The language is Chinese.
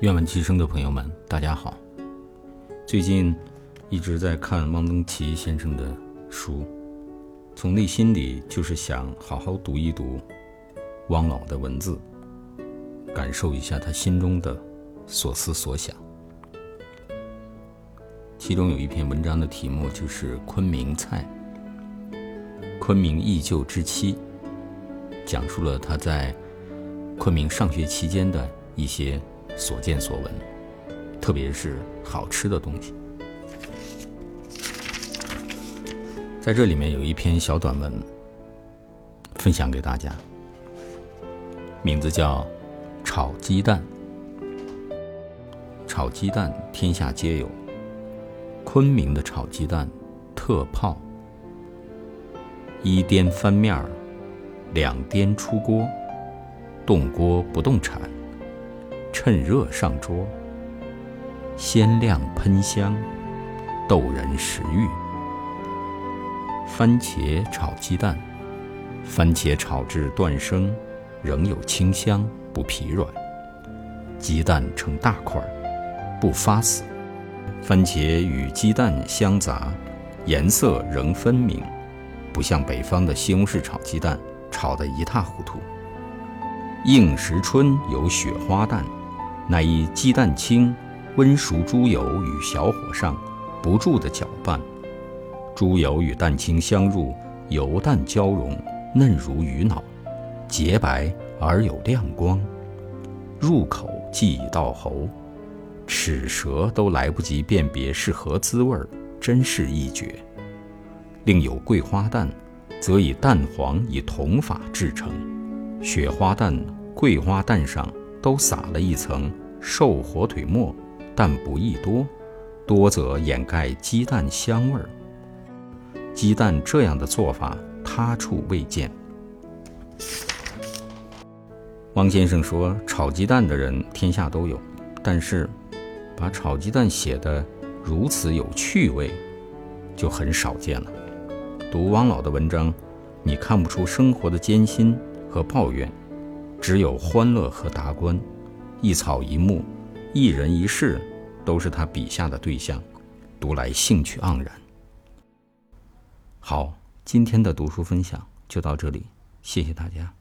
愿闻其声的朋友们，大家好。最近一直在看汪曾祺先生的书，从内心里就是想好好读一读汪老的文字，感受一下他心中的所思所想。其中有一篇文章的题目就是《昆明菜》，昆明忆旧之妻，讲述了他在昆明上学期间的一些。所见所闻，特别是好吃的东西。在这里面有一篇小短文，分享给大家，名字叫《炒鸡蛋》。炒鸡蛋天下皆有，昆明的炒鸡蛋特泡：一颠翻面儿，两颠出锅，动锅不动铲。趁热上桌，鲜亮喷香，逗人食欲。番茄炒鸡蛋，番茄炒至断生，仍有清香，不疲软。鸡蛋成大块，不发死。番茄与鸡蛋相杂，颜色仍分明，不像北方的西红柿炒鸡蛋，炒得一塌糊涂。应时春有雪花蛋。乃以鸡蛋清、温熟猪油与小火上不住地搅拌，猪油与蛋清相入，油蛋交融，嫩如鱼脑，洁白而有亮光，入口即已到喉，齿舌都来不及辨别是何滋味，真是一绝。另有桂花蛋，则以蛋黄以铜法制成，雪花蛋、桂花蛋上。都撒了一层瘦火腿末，但不宜多，多则掩盖鸡蛋香味儿。鸡蛋这样的做法，他处未见。汪先生说：“炒鸡蛋的人天下都有，但是把炒鸡蛋写得如此有趣味，就很少见了。读汪老的文章，你看不出生活的艰辛和抱怨。”只有欢乐和达观，一草一木，一人一事，都是他笔下的对象，读来兴趣盎然。好，今天的读书分享就到这里，谢谢大家。